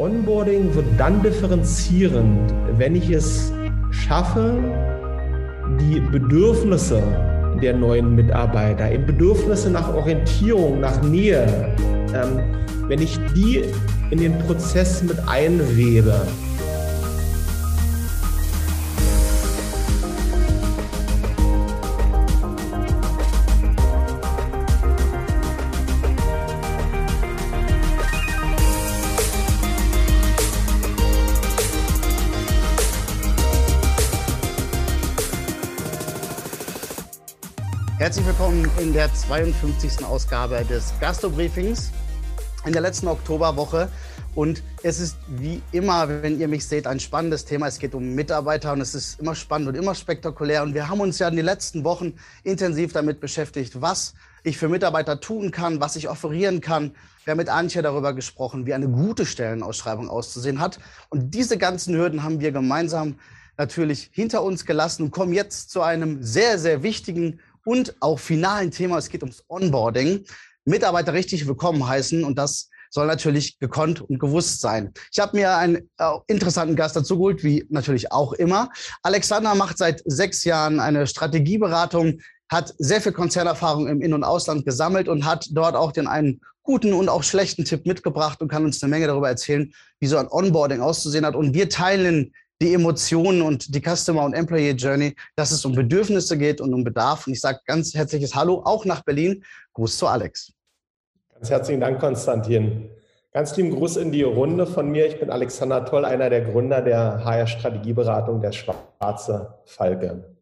Onboarding wird dann differenzierend, wenn ich es schaffe, die Bedürfnisse der neuen Mitarbeiter, eben Bedürfnisse nach Orientierung, nach Nähe, ähm, wenn ich die in den Prozess mit einwebe, Herzlich willkommen in der 52. Ausgabe des Gastro-Briefings in der letzten Oktoberwoche. Und es ist wie immer, wenn ihr mich seht, ein spannendes Thema. Es geht um Mitarbeiter und es ist immer spannend und immer spektakulär. Und wir haben uns ja in den letzten Wochen intensiv damit beschäftigt, was ich für Mitarbeiter tun kann, was ich offerieren kann. Wir haben mit Antje darüber gesprochen, wie eine gute Stellenausschreibung auszusehen hat. Und diese ganzen Hürden haben wir gemeinsam natürlich hinter uns gelassen und kommen jetzt zu einem sehr, sehr wichtigen und auch finalen Thema. Es geht ums Onboarding. Mitarbeiter richtig willkommen heißen und das soll natürlich gekonnt und gewusst sein. Ich habe mir einen äh, interessanten Gast dazu geholt, wie natürlich auch immer. Alexander macht seit sechs Jahren eine Strategieberatung, hat sehr viel Konzernerfahrung im In- und Ausland gesammelt und hat dort auch den einen guten und auch schlechten Tipp mitgebracht und kann uns eine Menge darüber erzählen, wie so ein Onboarding auszusehen hat. Und wir teilen die Emotionen und die Customer und Employee Journey, dass es um Bedürfnisse geht und um Bedarf. Und ich sage ganz herzliches Hallo auch nach Berlin. Gruß zu Alex. Ganz herzlichen Dank, Konstantin. Ganz lieben Gruß in die Runde von mir. Ich bin Alexander Toll, einer der Gründer der HR-Strategieberatung der Schwarze Falke.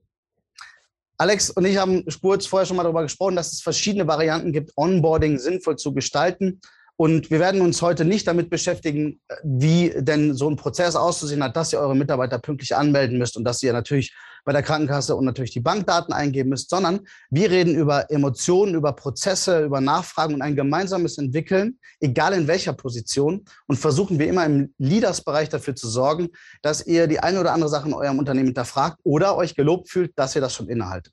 Alex und ich haben kurz vorher schon mal darüber gesprochen, dass es verschiedene Varianten gibt, Onboarding sinnvoll zu gestalten. Und wir werden uns heute nicht damit beschäftigen, wie denn so ein Prozess auszusehen hat, dass ihr eure Mitarbeiter pünktlich anmelden müsst und dass ihr natürlich bei der Krankenkasse und natürlich die Bankdaten eingeben müsst, sondern wir reden über Emotionen, über Prozesse, über Nachfragen und ein gemeinsames Entwickeln, egal in welcher Position. Und versuchen wir immer im Leaders-Bereich dafür zu sorgen, dass ihr die eine oder andere Sache in eurem Unternehmen hinterfragt oder euch gelobt fühlt, dass ihr das schon innehaltet.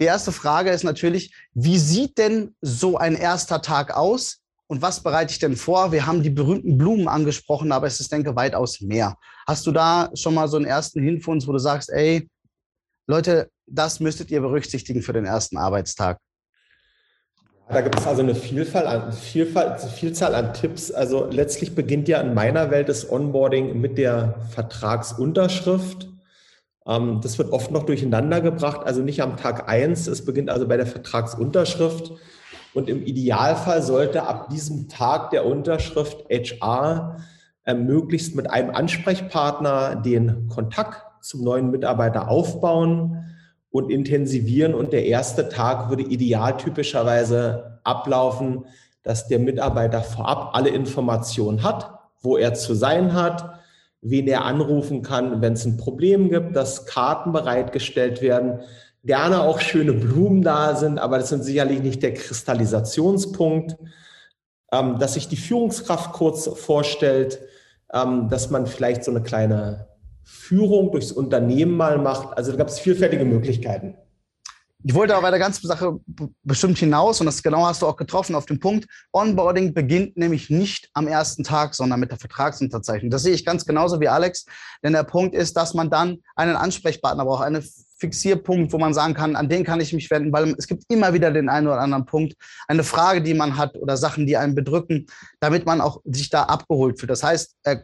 Die erste Frage ist natürlich, wie sieht denn so ein erster Tag aus? Und was bereite ich denn vor? Wir haben die berühmten Blumen angesprochen, aber es ist, denke weitaus mehr. Hast du da schon mal so einen ersten Hin für uns, wo du sagst, ey, Leute, das müsstet ihr berücksichtigen für den ersten Arbeitstag? Da gibt es also eine Vielfalt an, Vielfalt, Vielzahl an Tipps. Also letztlich beginnt ja in meiner Welt das Onboarding mit der Vertragsunterschrift. Ähm, das wird oft noch durcheinander gebracht, also nicht am Tag eins. Es beginnt also bei der Vertragsunterschrift. Und im Idealfall sollte ab diesem Tag der Unterschrift HR äh, möglichst mit einem Ansprechpartner den Kontakt zum neuen Mitarbeiter aufbauen und intensivieren. Und der erste Tag würde idealtypischerweise ablaufen, dass der Mitarbeiter vorab alle Informationen hat, wo er zu sein hat, wen er anrufen kann, wenn es ein Problem gibt, dass Karten bereitgestellt werden, gerne auch schöne Blumen da sind, aber das sind sicherlich nicht der Kristallisationspunkt. Ähm, dass sich die Führungskraft kurz vorstellt, ähm, dass man vielleicht so eine kleine Führung durchs Unternehmen mal macht. Also da gab es vielfältige Möglichkeiten. Ich wollte aber bei der ganzen Sache bestimmt hinaus und das genau hast du auch getroffen auf den Punkt. Onboarding beginnt nämlich nicht am ersten Tag, sondern mit der Vertragsunterzeichnung. Das sehe ich ganz genauso wie Alex, denn der Punkt ist, dass man dann einen Ansprechpartner braucht, einen Fixierpunkt, wo man sagen kann, an den kann ich mich wenden, weil es gibt immer wieder den einen oder anderen Punkt, eine Frage, die man hat oder Sachen, die einen bedrücken, damit man auch sich da abgeholt fühlt. Das heißt, äh,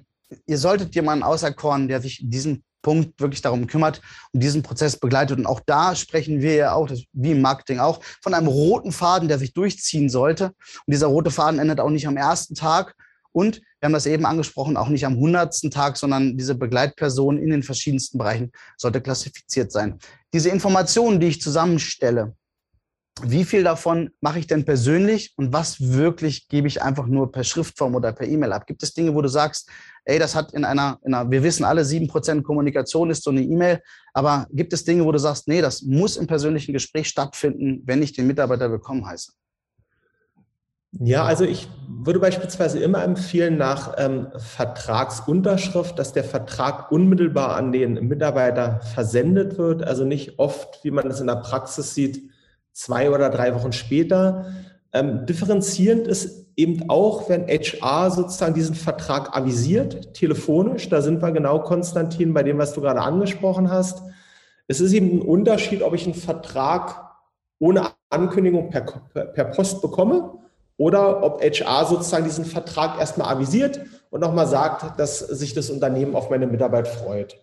ihr solltet jemanden auserkoren, der sich diesen Punkt wirklich darum kümmert und diesen Prozess begleitet. Und auch da sprechen wir ja auch, wie im Marketing auch, von einem roten Faden, der sich durchziehen sollte. Und dieser rote Faden endet auch nicht am ersten Tag. Und wir haben das eben angesprochen, auch nicht am hundertsten Tag, sondern diese Begleitperson in den verschiedensten Bereichen sollte klassifiziert sein. Diese Informationen, die ich zusammenstelle, wie viel davon mache ich denn persönlich und was wirklich gebe ich einfach nur per Schriftform oder per E-Mail ab? Gibt es Dinge, wo du sagst, ey, das hat in einer, in einer wir wissen alle, sieben Prozent Kommunikation ist so eine E-Mail, aber gibt es Dinge, wo du sagst, nee, das muss im persönlichen Gespräch stattfinden, wenn ich den Mitarbeiter willkommen heiße? Ja, also ich würde beispielsweise immer empfehlen nach ähm, Vertragsunterschrift, dass der Vertrag unmittelbar an den Mitarbeiter versendet wird. Also nicht oft, wie man es in der Praxis sieht, zwei oder drei Wochen später, Ähm, differenzierend ist eben auch, wenn HR sozusagen diesen Vertrag avisiert, telefonisch. Da sind wir genau, Konstantin, bei dem, was du gerade angesprochen hast. Es ist eben ein Unterschied, ob ich einen Vertrag ohne Ankündigung per, per Post bekomme oder ob HR sozusagen diesen Vertrag erstmal avisiert und nochmal sagt, dass sich das Unternehmen auf meine Mitarbeit freut.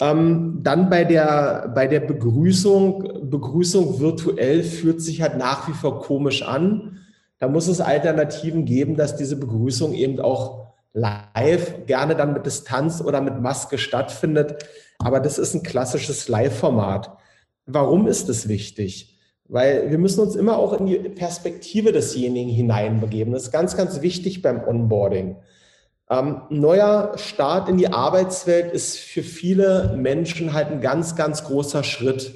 Ähm, dann bei der, bei der Begrüßung, Begrüßung virtuell fühlt sich halt nach wie vor komisch an. Da muss es Alternativen geben, dass diese Begrüßung eben auch live, gerne dann mit Distanz oder mit Maske stattfindet. Aber das ist ein klassisches Live-Format. Warum ist es wichtig? Weil wir müssen uns immer auch in die Perspektive desjenigen hineinbegeben. Das ist ganz, ganz wichtig beim Onboarding. Ähm, neuer Start in die Arbeitswelt ist für viele Menschen halt ein ganz, ganz großer Schritt.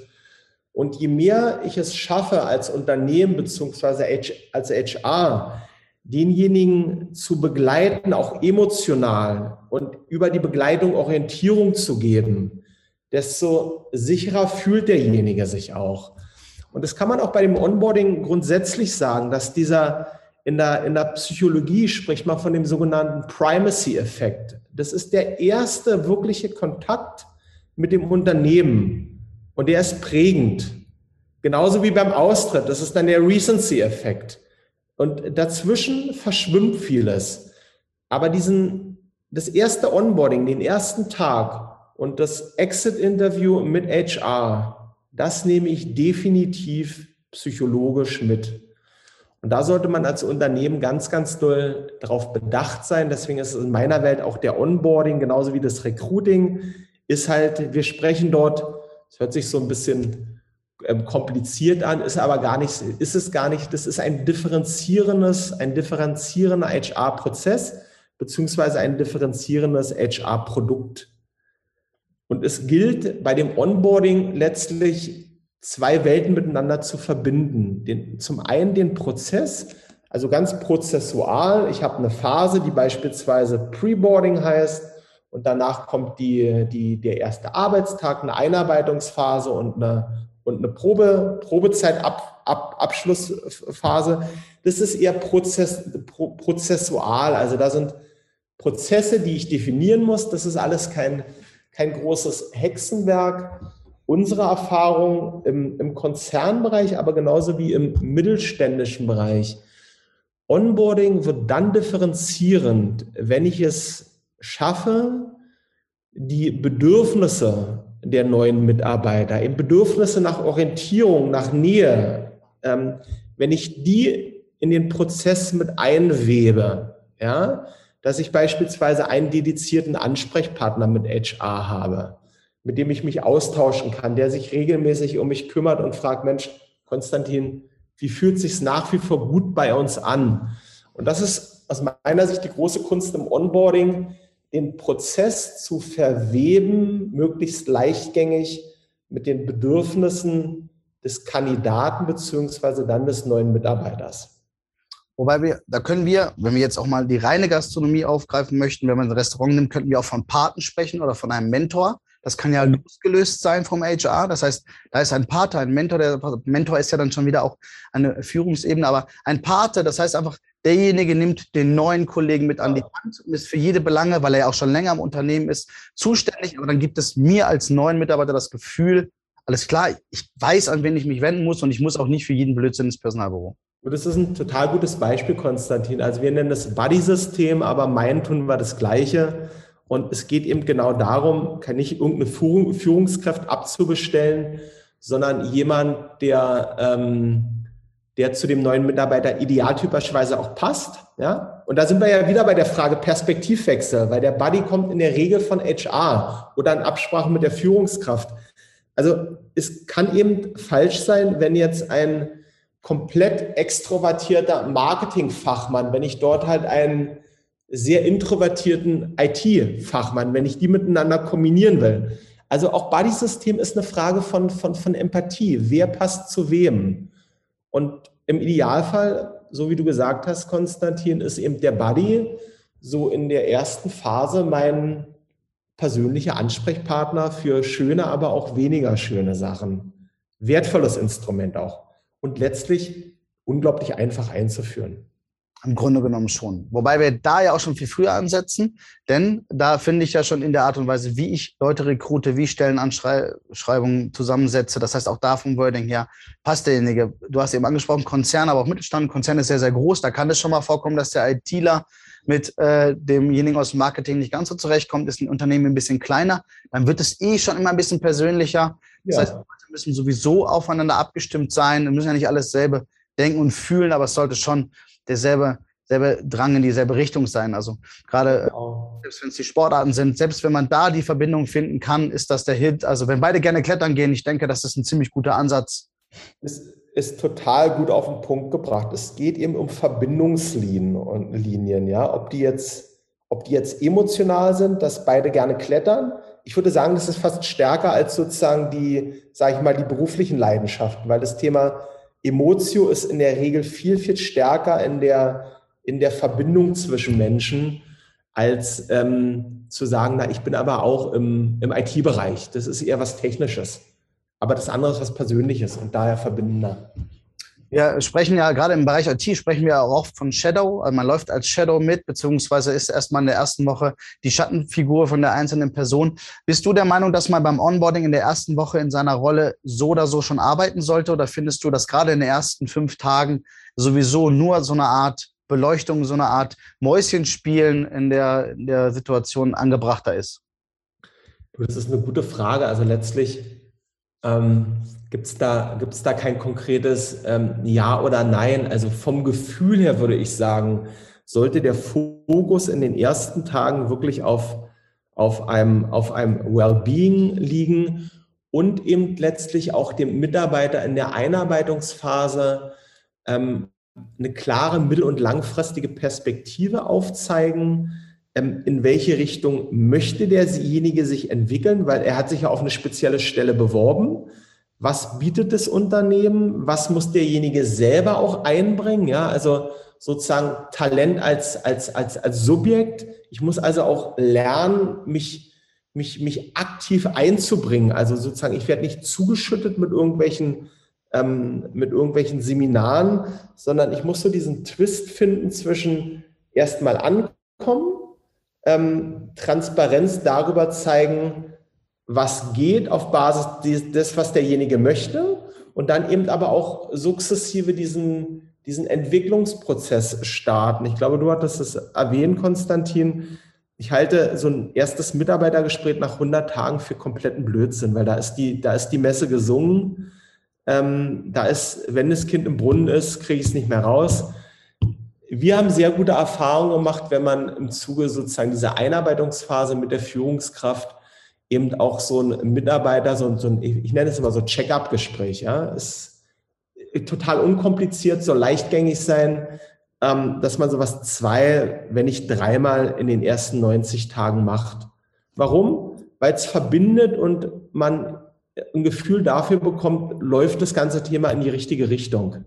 Und je mehr ich es schaffe, als Unternehmen beziehungsweise als HR, denjenigen zu begleiten, auch emotional und über die Begleitung Orientierung zu geben, desto sicherer fühlt derjenige sich auch. Und das kann man auch bei dem Onboarding grundsätzlich sagen, dass dieser in der, in der Psychologie spricht man von dem sogenannten Primacy-Effekt. Das ist der erste wirkliche Kontakt mit dem Unternehmen und der ist prägend. Genauso wie beim Austritt. Das ist dann der Recency-Effekt. Und dazwischen verschwimmt vieles. Aber diesen, das erste Onboarding, den ersten Tag und das Exit-Interview mit HR, das nehme ich definitiv psychologisch mit. Und da sollte man als Unternehmen ganz, ganz doll darauf bedacht sein. Deswegen ist es in meiner Welt auch der Onboarding, genauso wie das Recruiting, ist halt, wir sprechen dort, es hört sich so ein bisschen ähm, kompliziert an, ist aber gar nicht, ist es gar nicht, das ist ein differenzierendes, ein differenzierender HR-Prozess, beziehungsweise ein differenzierendes HR-Produkt. Und es gilt bei dem Onboarding letztlich zwei Welten miteinander zu verbinden. Den, zum einen den Prozess, also ganz prozessual. Ich habe eine Phase, die beispielsweise Preboarding heißt und danach kommt die, die, der erste Arbeitstag, eine Einarbeitungsphase und eine, und eine Probe, Probezeit, Ab. Das ist eher Prozess, pro, prozessual. Also da sind Prozesse, die ich definieren muss. Das ist alles kein, kein großes Hexenwerk unsere Erfahrung im, im Konzernbereich, aber genauso wie im mittelständischen Bereich. Onboarding wird dann differenzierend, wenn ich es schaffe, die Bedürfnisse der neuen Mitarbeiter, eben Bedürfnisse nach Orientierung, nach Nähe, ähm, wenn ich die in den Prozess mit einwebe, ja, dass ich beispielsweise einen dedizierten Ansprechpartner mit HR habe, mit dem ich mich austauschen kann, der sich regelmäßig um mich kümmert und fragt, Mensch, Konstantin, wie fühlt sich nach wie vor gut bei uns an? Und das ist aus meiner Sicht die große Kunst im Onboarding, den Prozess zu verweben, möglichst leichtgängig mit den Bedürfnissen des Kandidaten beziehungsweise dann des neuen Mitarbeiters. Wobei wir, da können wir, wenn wir jetzt auch mal die reine Gastronomie aufgreifen möchten, wenn man ein Restaurant nimmt, könnten wir auch von Paten sprechen oder von einem Mentor. Das kann ja losgelöst sein vom HR. Das heißt, da ist ein Pater, ein Mentor. Der Mentor ist ja dann schon wieder auch eine Führungsebene, aber ein Pater, das heißt einfach, derjenige nimmt den neuen Kollegen mit an die Hand und ist für jede Belange, weil er ja auch schon länger im Unternehmen ist, zuständig. Aber dann gibt es mir als neuen Mitarbeiter das Gefühl, alles klar, ich weiß, an wen ich mich wenden muss und ich muss auch nicht für jeden Blödsinn ins Personalbüro. Das ist ein total gutes Beispiel, Konstantin. Also wir nennen das Buddy-System, aber mein tun wir das Gleiche. Und es geht eben genau darum, nicht irgendeine Führung, Führungskraft abzubestellen, sondern jemand, der, ähm, der zu dem neuen Mitarbeiter idealtypischerweise auch passt. Ja? Und da sind wir ja wieder bei der Frage Perspektivwechsel, weil der Buddy kommt in der Regel von HR oder in Absprache mit der Führungskraft. Also es kann eben falsch sein, wenn jetzt ein komplett extrovertierter Marketingfachmann, wenn ich dort halt einen sehr introvertierten IT-Fachmann, wenn ich die miteinander kombinieren will. Also auch Buddy-System ist eine Frage von, von, von Empathie. Wer passt zu wem? Und im Idealfall, so wie du gesagt hast, Konstantin, ist eben der Buddy so in der ersten Phase mein persönlicher Ansprechpartner für schöne, aber auch weniger schöne Sachen. Wertvolles Instrument auch. Und letztlich unglaublich einfach einzuführen. Im Grunde genommen schon. Wobei wir da ja auch schon viel früher ansetzen, denn da finde ich ja schon in der Art und Weise, wie ich Leute rekrute, wie ich Stellenanschreibungen zusammensetze, das heißt auch da vom Wording her, passt derjenige. Du hast eben angesprochen, Konzern, aber auch Mittelstand. Konzern ist sehr, sehr groß. Da kann es schon mal vorkommen, dass der ITler mit äh, demjenigen aus dem Marketing nicht ganz so zurechtkommt, ist ein Unternehmen ein bisschen kleiner, dann wird es eh schon immer ein bisschen persönlicher. Das ja. heißt, wir müssen sowieso aufeinander abgestimmt sein. Wir müssen ja nicht alles selber denken und fühlen, aber es sollte schon derselbe selbe Drang in dieselbe Richtung sein. Also gerade genau. selbst wenn es die Sportarten sind, selbst wenn man da die Verbindung finden kann, ist das der Hit. Also wenn beide gerne klettern gehen, ich denke, das ist ein ziemlich guter Ansatz. Es ist total gut auf den Punkt gebracht. Es geht eben um Verbindungslinien und Linien, ja, ob die jetzt, ob die jetzt emotional sind, dass beide gerne klettern. Ich würde sagen, das ist fast stärker als sozusagen die, sage ich mal, die beruflichen Leidenschaften, weil das Thema Emotio ist in der Regel viel, viel stärker in der, in der Verbindung zwischen Menschen, als ähm, zu sagen, na, ich bin aber auch im, im IT-Bereich. Das ist eher was Technisches. Aber das andere ist was Persönliches und daher verbindender. Wir sprechen ja gerade im Bereich IT, sprechen wir auch oft von Shadow. Also man läuft als Shadow mit, beziehungsweise ist erstmal in der ersten Woche die Schattenfigur von der einzelnen Person. Bist du der Meinung, dass man beim Onboarding in der ersten Woche in seiner Rolle so oder so schon arbeiten sollte? Oder findest du, dass gerade in den ersten fünf Tagen sowieso nur so eine Art Beleuchtung, so eine Art Mäuschenspielen in der, in der Situation angebrachter ist? Das ist eine gute Frage. Also letztlich ähm, Gibt es da, gibt's da kein konkretes ähm, Ja oder Nein? Also vom Gefühl her würde ich sagen, sollte der Fokus in den ersten Tagen wirklich auf, auf einem, auf einem Wellbeing liegen und eben letztlich auch dem Mitarbeiter in der Einarbeitungsphase ähm, eine klare mittel- und langfristige Perspektive aufzeigen, in welche Richtung möchte derjenige sich entwickeln, weil er hat sich ja auf eine spezielle Stelle beworben was bietet das Unternehmen, was muss derjenige selber auch einbringen, ja, also sozusagen Talent als, als, als, als Subjekt. Ich muss also auch lernen, mich, mich, mich aktiv einzubringen. Also sozusagen, ich werde nicht zugeschüttet mit irgendwelchen, ähm, mit irgendwelchen Seminaren, sondern ich muss so diesen Twist finden zwischen erstmal ankommen, ähm, Transparenz darüber zeigen, was geht auf Basis des, was derjenige möchte und dann eben aber auch sukzessive diesen, diesen Entwicklungsprozess starten. Ich glaube, du hattest es erwähnt, Konstantin. Ich halte so ein erstes Mitarbeitergespräch nach 100 Tagen für kompletten Blödsinn, weil da ist die, da ist die Messe gesungen. Ähm, da ist, wenn das Kind im Brunnen ist, kriege ich es nicht mehr raus. Wir haben sehr gute Erfahrungen gemacht, wenn man im Zuge sozusagen dieser Einarbeitungsphase mit der Führungskraft eben auch so ein Mitarbeiter, so, so ein, ich nenne es immer so Check-up-Gespräch, ja, ist total unkompliziert, soll leichtgängig sein, ähm, dass man sowas zwei, wenn nicht dreimal in den ersten 90 Tagen macht. Warum? Weil es verbindet und man ein Gefühl dafür bekommt, läuft das ganze Thema in die richtige Richtung.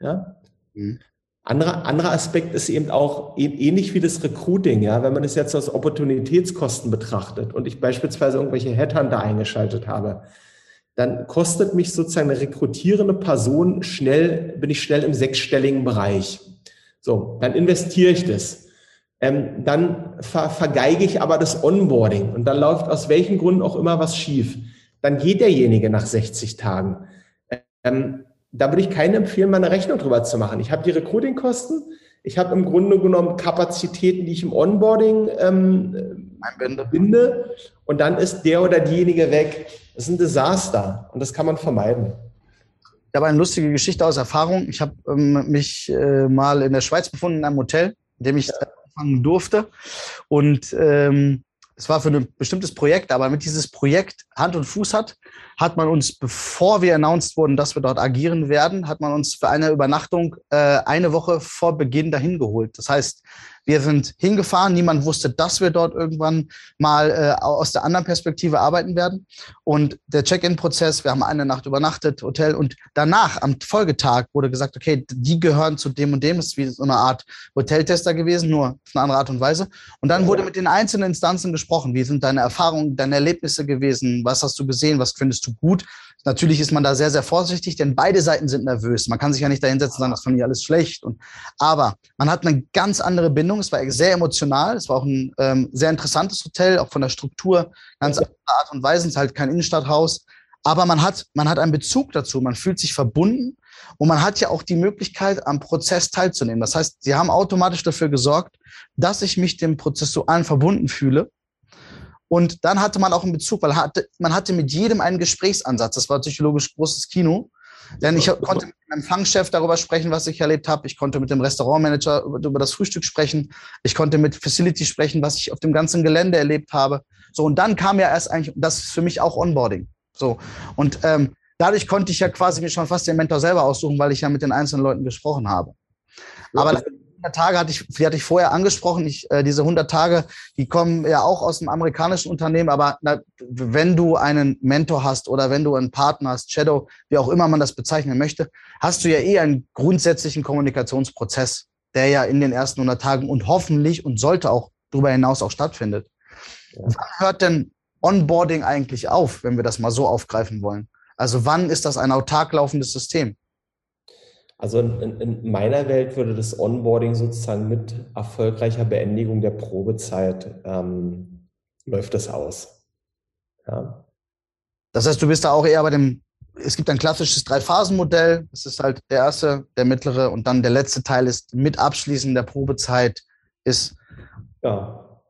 Ja? Mhm. Anderer, anderer Aspekt ist eben auch ähnlich wie das Recruiting, ja, wenn man es jetzt aus Opportunitätskosten betrachtet und ich beispielsweise irgendwelche Headhunter eingeschaltet habe, dann kostet mich sozusagen eine rekrutierende Person schnell, bin ich schnell im sechsstelligen Bereich. So, dann investiere ich das. Ähm, dann ver vergeige ich aber das Onboarding und dann läuft aus welchen Gründen auch immer was schief. Dann geht derjenige nach 60 Tagen. Ähm, da würde ich keinen empfehlen, mal eine Rechnung drüber zu machen. Ich habe die Recruiting-Kosten, ich habe im Grunde genommen Kapazitäten, die ich im Onboarding ähm, binde und dann ist der oder diejenige weg. Das ist ein Desaster und das kann man vermeiden. Ich habe eine lustige Geschichte aus Erfahrung. Ich habe ähm, mich äh, mal in der Schweiz befunden, in einem Hotel, in dem ich ja. anfangen durfte. Und ähm, es war für ein bestimmtes Projekt, aber damit dieses Projekt Hand und Fuß hat, hat man uns, bevor wir announced wurden, dass wir dort agieren werden, hat man uns für eine Übernachtung äh, eine Woche vor Beginn dahin geholt. Das heißt, Wir sind hingefahren, niemand wusste, dass wir dort irgendwann mal äh, aus der anderen Perspektive arbeiten werden. Und der Check-in-Prozess, wir haben eine Nacht übernachtet, Hotel und danach, am Folgetag, wurde gesagt, okay, die gehören zu dem und dem, das ist wie so eine Art Hoteltester gewesen, nur auf eine andere Art und Weise. Und dann wurde mit den einzelnen Instanzen gesprochen, wie sind deine Erfahrungen, deine Erlebnisse gewesen, was hast du gesehen, was findest du gut. Natürlich ist man da sehr, sehr vorsichtig, denn beide Seiten sind nervös. Man kann sich ja nicht dahinsetzen und sagen, das fand ich alles schlecht. Und, aber man hat eine ganz andere Bindung. Es war sehr emotional. Es war auch ein ähm, sehr interessantes Hotel, auch von der Struktur, ganz andere Art und Weise. Es ist halt kein Innenstadthaus. Aber man hat, man hat einen Bezug dazu. Man fühlt sich verbunden. Und man hat ja auch die Möglichkeit, am Prozess teilzunehmen. Das heißt, sie haben automatisch dafür gesorgt, dass ich mich dem Prozessualen verbunden fühle und dann hatte man auch einen Bezug, weil hatte, man hatte mit jedem einen Gesprächsansatz. Das war psychologisch großes Kino. Denn ich konnte mit dem Empfangschef darüber sprechen, was ich erlebt habe. Ich konnte mit dem Restaurantmanager über, über das Frühstück sprechen. Ich konnte mit Facility sprechen, was ich auf dem ganzen Gelände erlebt habe. So, und dann kam ja erst eigentlich, das ist für mich auch Onboarding. So, und ähm, dadurch konnte ich ja quasi mir schon fast den Mentor selber aussuchen, weil ich ja mit den einzelnen Leuten gesprochen habe. Aber 100 Tage hatte ich, die hatte ich vorher angesprochen. Ich, äh, diese 100 Tage, die kommen ja auch aus dem amerikanischen Unternehmen. Aber na, wenn du einen Mentor hast oder wenn du einen Partner hast, Shadow, wie auch immer man das bezeichnen möchte, hast du ja eh einen grundsätzlichen Kommunikationsprozess, der ja in den ersten 100 Tagen und hoffentlich und sollte auch darüber hinaus auch stattfindet. Ja. Wann hört denn Onboarding eigentlich auf, wenn wir das mal so aufgreifen wollen? Also wann ist das ein autark laufendes System? Also in, in, meiner Welt würde das Onboarding sozusagen mit erfolgreicher Beendigung der Probezeit ähm, läuft das aus. Ja. Das heißt, du bist da auch eher bei dem, es gibt ein klassisches Drei-Phasen-Modell. Das ist halt der erste, der mittlere und dann der letzte Teil ist mit Abschließen der Probezeit ist. Ja.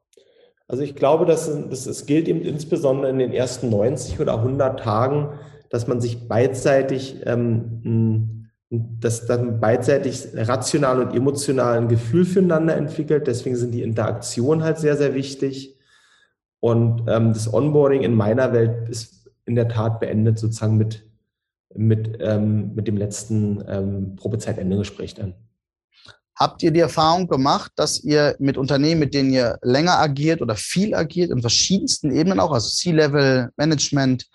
Also ich glaube, dass, dass es gilt eben insbesondere in den ersten 90 oder 100 Tagen, dass man sich beidseitig ähm, dass dann beidseitig rational und emotional ein Gefühl füreinander entwickelt. Deswegen sind die Interaktionen halt sehr, sehr wichtig. Und ähm, das Onboarding in meiner Welt ist in der Tat beendet sozusagen mit, mit, ähm, mit dem letzten ähm, Probezeitende-Gespräch dann. Habt ihr die Erfahrung gemacht, dass ihr mit Unternehmen, mit denen ihr länger agiert oder viel agiert, in verschiedensten Ebenen auch, also C-Level, Management,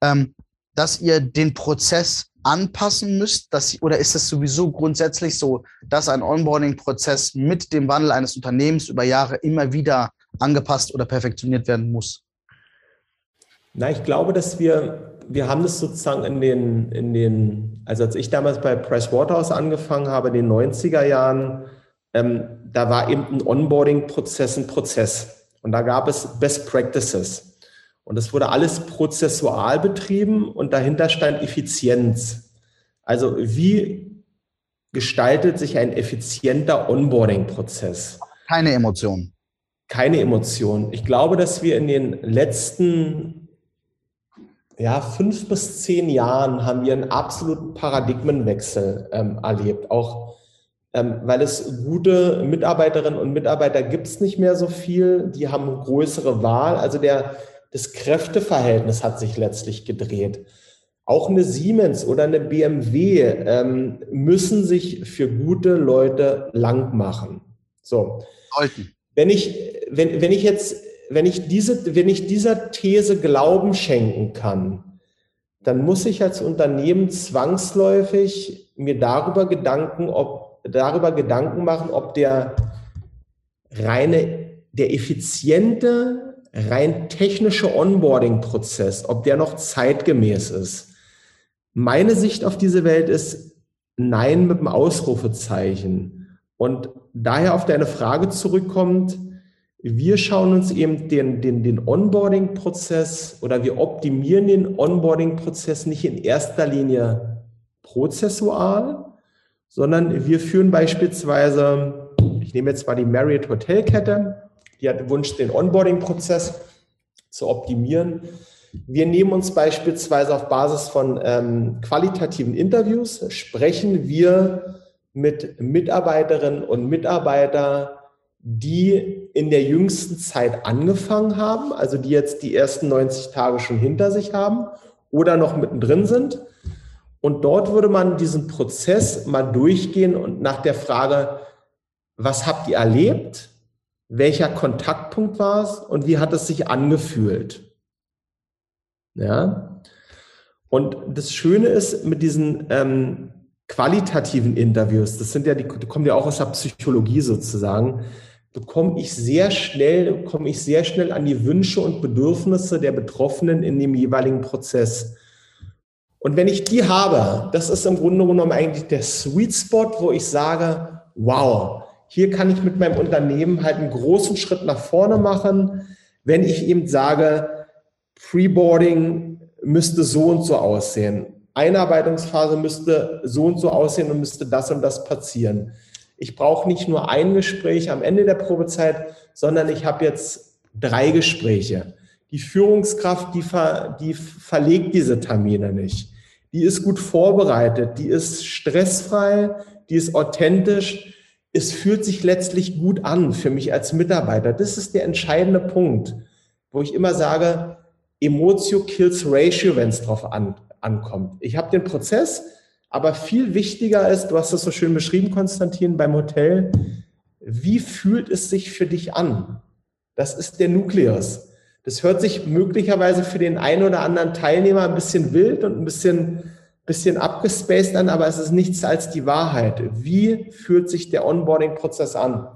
ähm, dass ihr den Prozess anpassen müsst? Dass, oder ist es sowieso grundsätzlich so, dass ein Onboarding-Prozess mit dem Wandel eines Unternehmens über Jahre immer wieder angepasst oder perfektioniert werden muss? Na, ich glaube, dass wir, wir haben das sozusagen in den, in den, also als ich damals bei Pricewaterhouse angefangen habe, in den 90er Jahren, ähm, da war eben ein Onboarding-Prozess ein Prozess. Und da gab es Best Practices. Und das wurde alles prozessual betrieben und dahinter stand Effizienz. Also wie gestaltet sich ein effizienter Onboarding-Prozess? Keine Emotionen. Keine Emotionen. Ich glaube, dass wir in den letzten ja, fünf bis zehn Jahren haben wir einen absoluten Paradigmenwechsel ähm, erlebt. Auch ähm, weil es gute Mitarbeiterinnen und Mitarbeiter gibt es nicht mehr so viel. Die haben größere Wahl. Also der, das Kräfteverhältnis hat sich letztlich gedreht. Auch eine Siemens oder eine BMW ähm, müssen sich für gute Leute lang machen. So. Sollten. Wenn ich, wenn, wenn ich jetzt, wenn ich diese, wenn ich dieser These Glauben schenken kann, dann muss ich als Unternehmen zwangsläufig mir darüber Gedanken, ob, darüber Gedanken machen, ob der reine, der effiziente rein technische Onboarding-Prozess, ob der noch zeitgemäß ist. Meine Sicht auf diese Welt ist Nein mit dem Ausrufezeichen. Und daher auf deine Frage zurückkommt, wir schauen uns eben den, den, den Onboarding-Prozess oder wir optimieren den Onboarding-Prozess nicht in erster Linie prozessual, sondern wir führen beispielsweise, ich nehme jetzt mal die Marriott Hotelkette, die hat den Wunsch, den Onboarding-Prozess zu optimieren. Wir nehmen uns beispielsweise auf Basis von ähm, qualitativen Interviews, sprechen wir mit Mitarbeiterinnen und Mitarbeitern, die in der jüngsten Zeit angefangen haben, also die jetzt die ersten 90 Tage schon hinter sich haben oder noch mittendrin sind. Und dort würde man diesen Prozess mal durchgehen und nach der Frage, was habt ihr erlebt? Welcher Kontaktpunkt war es und wie hat es sich angefühlt? Ja. Und das Schöne ist mit diesen ähm, qualitativen Interviews, das sind ja die, die kommen ja auch aus der Psychologie sozusagen, bekomme ich sehr schnell, komme ich sehr schnell an die Wünsche und Bedürfnisse der Betroffenen in dem jeweiligen Prozess. Und wenn ich die habe, das ist im Grunde genommen eigentlich der Sweet Spot, wo ich sage, wow, hier kann ich mit meinem Unternehmen halt einen großen Schritt nach vorne machen, wenn ich eben sage, Preboarding müsste so und so aussehen. Einarbeitungsphase müsste so und so aussehen und müsste das und das passieren. Ich brauche nicht nur ein Gespräch am Ende der Probezeit, sondern ich habe jetzt drei Gespräche. Die Führungskraft, die, ver, die verlegt diese Termine nicht. Die ist gut vorbereitet, die ist stressfrei, die ist authentisch. Es fühlt sich letztlich gut an für mich als Mitarbeiter. Das ist der entscheidende Punkt, wo ich immer sage, Emotio kills Ratio, wenn es drauf an, ankommt. Ich habe den Prozess, aber viel wichtiger ist, du hast das so schön beschrieben, Konstantin, beim Hotel, wie fühlt es sich für dich an? Das ist der Nukleus. Das hört sich möglicherweise für den einen oder anderen Teilnehmer ein bisschen wild und ein bisschen, bisschen abgespaced an, aber es ist nichts als die Wahrheit. Wie fühlt sich der Onboarding-Prozess an?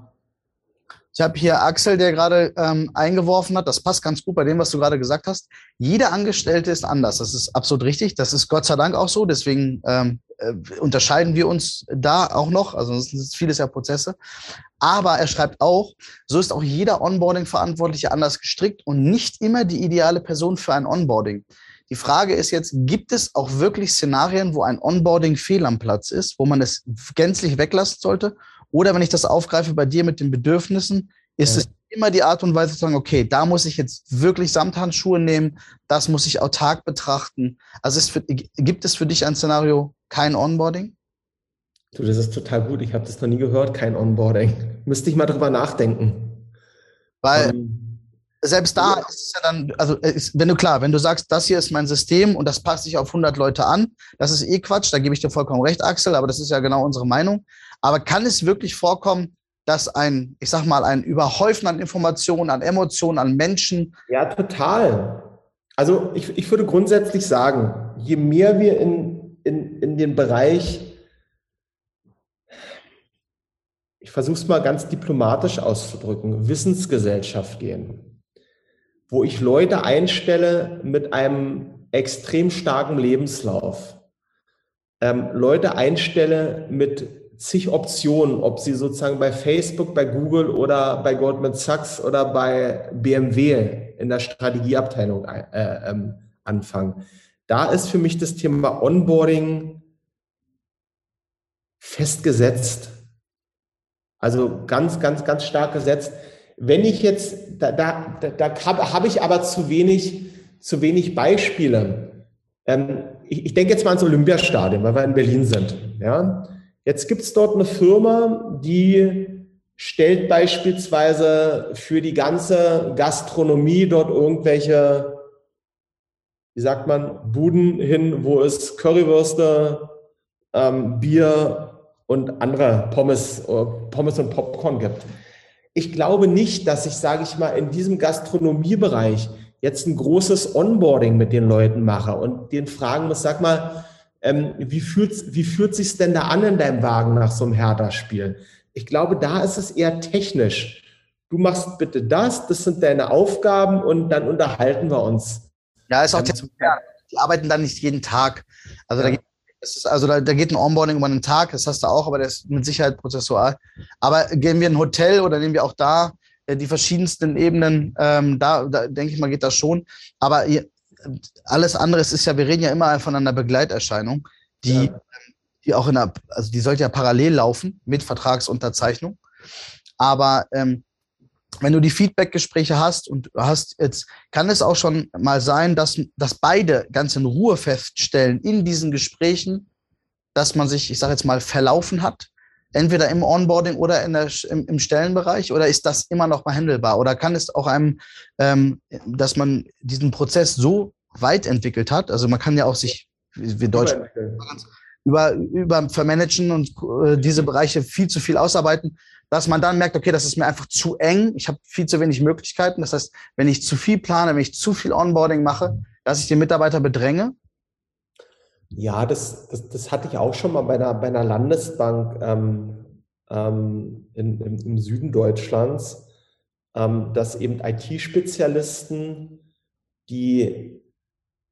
Ich habe hier Axel, der gerade ähm, eingeworfen hat. Das passt ganz gut bei dem, was du gerade gesagt hast. Jeder Angestellte ist anders. Das ist absolut richtig. Das ist Gott sei Dank auch so. Deswegen ähm, äh, unterscheiden wir uns da auch noch. Also es sind vieles ja Prozesse. Aber er schreibt auch, so ist auch jeder Onboarding-Verantwortliche anders gestrickt und nicht immer die ideale Person für ein Onboarding. Die Frage ist jetzt, gibt es auch wirklich Szenarien, wo ein Onboarding fehl am Platz ist, wo man es gänzlich weglassen sollte? Oder wenn ich das aufgreife bei dir mit den Bedürfnissen, ist ja. es immer die Art und Weise zu sagen, okay, da muss ich jetzt wirklich Samthandschuhe nehmen, das muss ich autark betrachten. Also für, gibt es für dich ein Szenario kein Onboarding? Du, das ist total gut. Ich habe das noch nie gehört, kein Onboarding. Müsste ich mal drüber nachdenken. Weil ähm, selbst da ist es ja dann, also ist, wenn du klar, wenn du sagst, das hier ist mein System und das passt sich auf 100 Leute an, das ist eh Quatsch, da gebe ich dir vollkommen recht, Axel, aber das ist ja genau unsere Meinung. Aber kann es wirklich vorkommen, dass ein, ich sag mal, ein Überhäufen an Informationen, an Emotionen, an Menschen. Ja, total. Also ich, ich würde grundsätzlich sagen, je mehr wir in, in, in den Bereich, ich versuche es mal ganz diplomatisch auszudrücken, Wissensgesellschaft gehen, wo ich Leute einstelle mit einem extrem starken Lebenslauf, ähm, Leute einstelle mit zig Optionen, ob sie sozusagen bei Facebook, bei Google oder bei Goldman Sachs oder bei BMW in der Strategieabteilung äh, ähm, anfangen. Da ist für mich das Thema Onboarding festgesetzt. Also ganz, ganz, ganz stark gesetzt. Wenn ich jetzt, da, da, da, da habe hab ich aber zu wenig, zu wenig Beispiele. Ähm, ich, ich denke jetzt mal ans Olympiastadion, weil wir in Berlin sind. Ja? Jetzt gibt es dort eine Firma, die stellt beispielsweise für die ganze Gastronomie dort irgendwelche, wie sagt man, Buden hin, wo es Currywürste, ähm, Bier und andere Pommes, äh, Pommes und Popcorn gibt. Ich glaube nicht, dass ich, sage ich mal, in diesem Gastronomiebereich jetzt ein großes Onboarding mit den Leuten mache und den fragen muss, sag mal, ähm, wie fühlt, wie fühlt sich denn da an in deinem Wagen nach so einem Hertha-Spiel? Ich glaube, da ist es eher technisch. Du machst bitte das, das sind deine Aufgaben und dann unterhalten wir uns. Ja, ist auch ähm, ja, die arbeiten dann nicht jeden Tag. Also ja. da geht ist, also da, da, geht ein Onboarding über einen Tag, das hast du auch, aber der ist mit Sicherheit prozessual. Aber gehen wir in ein Hotel oder nehmen wir auch da äh, die verschiedensten Ebenen, ähm, da, da denke ich mal, geht das schon. Aber ihr, alles andere ist ja, wir reden ja immer von einer Begleiterscheinung, die, ja. die auch in einer, also die sollte ja parallel laufen mit Vertragsunterzeichnung. Aber ähm, wenn du die Feedback-Gespräche hast und hast jetzt, kann es auch schon mal sein, dass, dass beide ganz in Ruhe feststellen in diesen Gesprächen, dass man sich, ich sage jetzt mal, verlaufen hat, entweder im Onboarding oder in der, im, im Stellenbereich, oder ist das immer noch mal handelbar? Oder kann es auch einem, ähm, dass man diesen Prozess so weit entwickelt hat. Also man kann ja auch sich, wie Deutsch, über, über vermanagen und äh, diese Bereiche viel zu viel ausarbeiten, dass man dann merkt, okay, das ist mir einfach zu eng, ich habe viel zu wenig Möglichkeiten. Das heißt, wenn ich zu viel plane, wenn ich zu viel Onboarding mache, dass ich den Mitarbeiter bedränge? Ja, das, das, das hatte ich auch schon mal bei einer, bei einer Landesbank ähm, ähm, in, im, im, Süden Deutschlands, ähm, dass eben IT-Spezialisten, die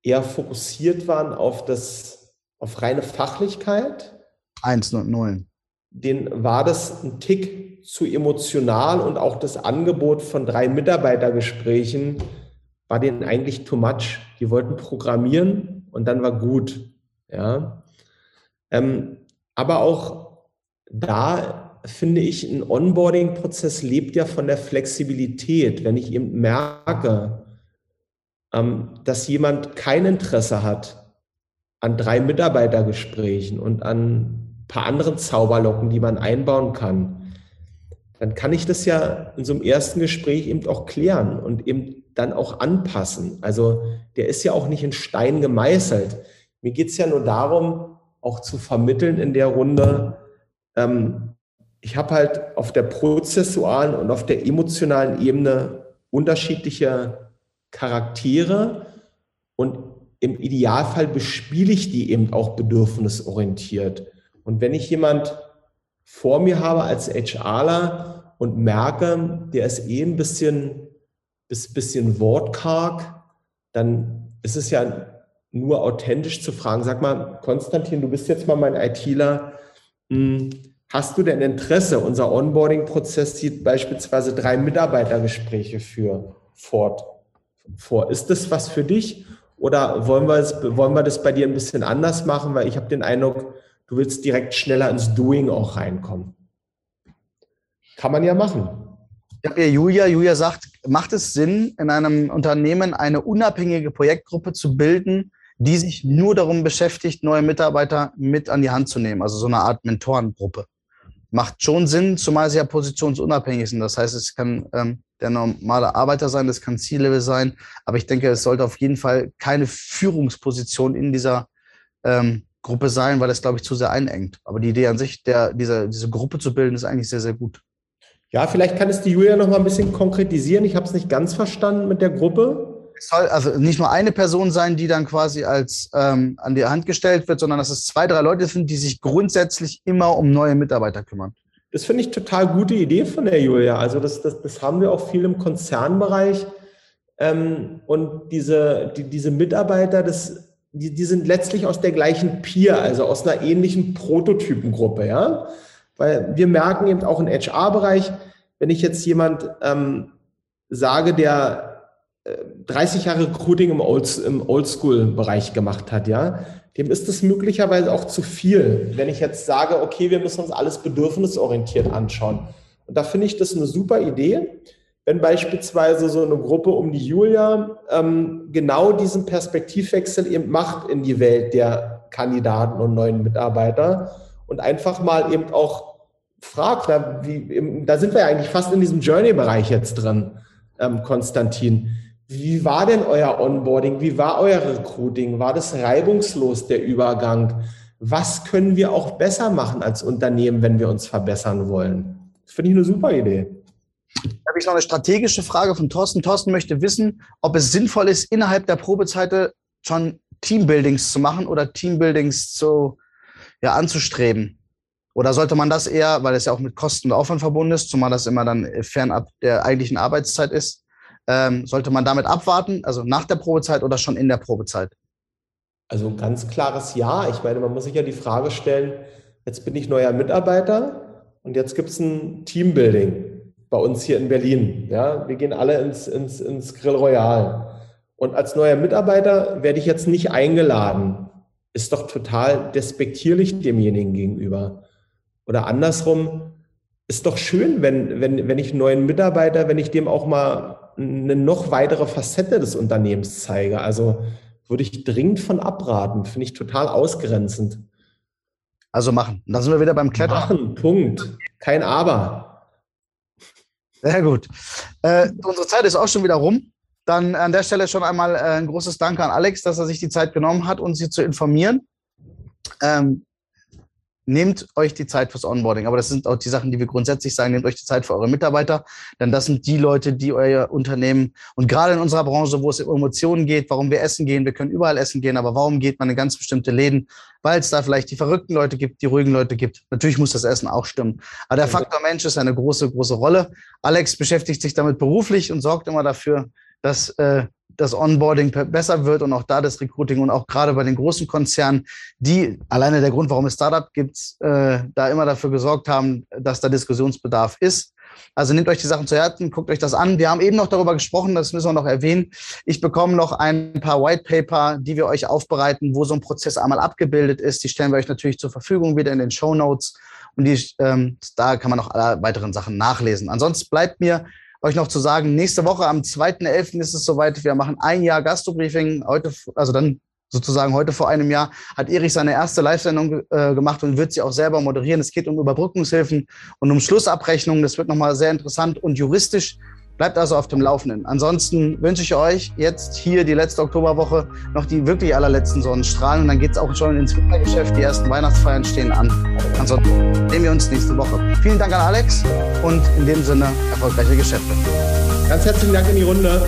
eher fokussiert waren auf das, auf reine Fachlichkeit. Eins und Nullen. Den war das ein Tick zu emotional und auch das Angebot von drei Mitarbeitergesprächen war denen eigentlich too much. Die wollten programmieren und dann war gut. Ja. Ähm, aber auch da finde ich, ein Onboarding-Prozess lebt ja von der Flexibilität. Wenn ich eben merke, ähm, dass jemand kein Interesse hat an drei Mitarbeitergesprächen und an paar anderen Zauberlocken, die man einbauen kann, dann kann ich das ja in so einem ersten Gespräch eben auch klären und eben dann auch anpassen. Also der ist ja auch nicht in Stein gemeißelt. Mir geht es ja nur darum, auch zu vermitteln in der Runde, ähm, ich habe halt auf der prozessualen und auf der emotionalen Ebene unterschiedliche Charaktere und im Idealfall bespiele ich die eben auch bedürfnisorientiert. Und wenn ich jemand vor mir habe als HRler und merke, der ist eh ein bisschen, bisschen wortkarg, dann ist es ja nur authentisch zu fragen, sag mal, Konstantin, du bist jetzt mal mein ITler, hm, hast du denn Interesse? Unser Onboarding-Prozess sieht beispielsweise drei Mitarbeitergespräche für fort vor. Ist das was für dich oder wollen wir, es, wollen wir das bei dir ein bisschen anders machen? Weil ich habe den Eindruck, du willst direkt schneller ins Doing auch reinkommen. Kann man ja machen. Ich habe ja Julia, Julia sagt, macht es Sinn, in einem Unternehmen eine unabhängige Projektgruppe zu bilden, die sich nur darum beschäftigt, neue Mitarbeiter mit an die Hand zu nehmen, also so eine Art Mentorengruppe. Macht schon Sinn, zumal sie ja positionsunabhängig sind. Das heißt, es kann ähm, der normale Arbeiter sein, das kann C-Level sein, aber ich denke, es sollte auf jeden Fall keine Führungsposition in dieser ähm, Gruppe sein, weil das, glaube ich, zu sehr einengt. Aber die Idee an sich, der, diese, diese Gruppe zu bilden, ist eigentlich sehr, sehr gut. Ja, vielleicht kann es die Julia noch mal ein bisschen konkretisieren. Ich habe es nicht ganz verstanden mit der Gruppe es soll also nicht nur eine Person sein, die dann quasi als ähm, an die Hand gestellt wird, sondern dass es zwei, drei Leute sind, die sich grundsätzlich immer um neue Mitarbeiter kümmern. Das finde ich total gute Idee von der Julia. Also das, das, das haben wir auch viel im Konzernbereich. Ähm, und diese, die, diese Mitarbeiter, das, die, die sind letztlich aus der gleichen Peer, also aus einer ähnlichen Prototypengruppe, ja. Weil wir merken eben auch im HR-Bereich, wenn ich jetzt jemand ähm, sage, der 30 Jahre Recruiting im, Old, im Oldschool-Bereich gemacht hat, ja, dem ist es möglicherweise auch zu viel, wenn ich jetzt sage, okay, wir müssen uns alles bedürfnisorientiert anschauen. Und da finde ich das eine super Idee, wenn beispielsweise so eine Gruppe um die Julia ähm, genau diesen Perspektivwechsel eben macht in die Welt der Kandidaten und neuen Mitarbeiter und einfach mal eben auch fragt, na, wie, da sind wir ja eigentlich fast in diesem Journey-Bereich jetzt drin, ähm, Konstantin wie war denn euer Onboarding? Wie war euer Recruiting? War das reibungslos, der Übergang? Was können wir auch besser machen als Unternehmen, wenn wir uns verbessern wollen? Das finde ich eine super Idee. Da habe ich noch eine strategische Frage von Thorsten. Thorsten möchte wissen, ob es sinnvoll ist, innerhalb der Probezeit schon Teambuildings zu machen oder Teambuildings zu, ja, anzustreben. Oder sollte man das eher, weil es ja auch mit Kosten und Aufwand verbunden ist, zumal das immer dann fernab der eigentlichen Arbeitszeit ist, ähm, sollte man damit abwarten, also nach der Probezeit oder schon in der Probezeit? Also ein ganz klares Ja. Ich meine, man muss sich ja die Frage stellen, jetzt bin ich neuer Mitarbeiter und jetzt gibt es ein Teambuilding bei uns hier in Berlin. Ja, wir gehen alle ins, ins, ins Grill Royal. Und als neuer Mitarbeiter werde ich jetzt nicht eingeladen. Ist doch total despektierlich demjenigen gegenüber. Oder andersrum, ist doch schön, wenn, wenn, wenn ich einen neuen Mitarbeiter, wenn ich dem auch mal eine noch weitere Facette des Unternehmens zeige. Also würde ich dringend von abraten. Finde ich total ausgrenzend. Also machen. Da sind wir wieder beim Klettern. Machen, Punkt. Kein Aber. Sehr gut. Äh, unsere Zeit ist auch schon wieder rum. Dann an der Stelle schon einmal äh, ein großes Danke an Alex, dass er sich die Zeit genommen hat, uns hier zu informieren. Ähm, nehmt euch die Zeit fürs Onboarding. Aber das sind auch die Sachen, die wir grundsätzlich sagen, nehmt euch die Zeit für eure Mitarbeiter, denn das sind die Leute, die euer Unternehmen und gerade in unserer Branche, wo es um Emotionen geht, warum wir essen gehen, wir können überall essen gehen, aber warum geht man in ganz bestimmte Läden? Weil es da vielleicht die verrückten Leute gibt, die ruhigen Leute gibt. Natürlich muss das Essen auch stimmen. Aber der Faktor Mensch ist eine große, große Rolle. Alex beschäftigt sich damit beruflich und sorgt immer dafür, dass äh, das Onboarding besser wird und auch da das Recruiting und auch gerade bei den großen Konzernen, die alleine der Grund, warum es Startup gibt, äh, da immer dafür gesorgt haben, dass da Diskussionsbedarf ist. Also nehmt euch die Sachen zu Herzen, guckt euch das an. Wir haben eben noch darüber gesprochen, das müssen wir noch erwähnen. Ich bekomme noch ein paar White Paper, die wir euch aufbereiten, wo so ein Prozess einmal abgebildet ist. Die stellen wir euch natürlich zur Verfügung wieder in den Show Notes. Und die, ähm, da kann man noch alle weiteren Sachen nachlesen. Ansonsten bleibt mir euch noch zu sagen, nächste Woche am 2.11. ist es soweit. Wir machen ein Jahr Gastrobriefing. Heute, also dann sozusagen heute vor einem Jahr, hat Erich seine erste Live-Sendung äh, gemacht und wird sie auch selber moderieren. Es geht um Überbrückungshilfen und um Schlussabrechnungen. Das wird nochmal sehr interessant und juristisch Bleibt also auf dem Laufenden. Ansonsten wünsche ich euch jetzt hier die letzte Oktoberwoche noch die wirklich allerletzten Sonnenstrahlen und dann geht es auch schon ins Wintergeschäft. Die ersten Weihnachtsfeiern stehen an. Ansonsten sehen wir uns nächste Woche. Vielen Dank an Alex und in dem Sinne erfolgreiche Geschäfte. Ganz herzlichen Dank in die Runde.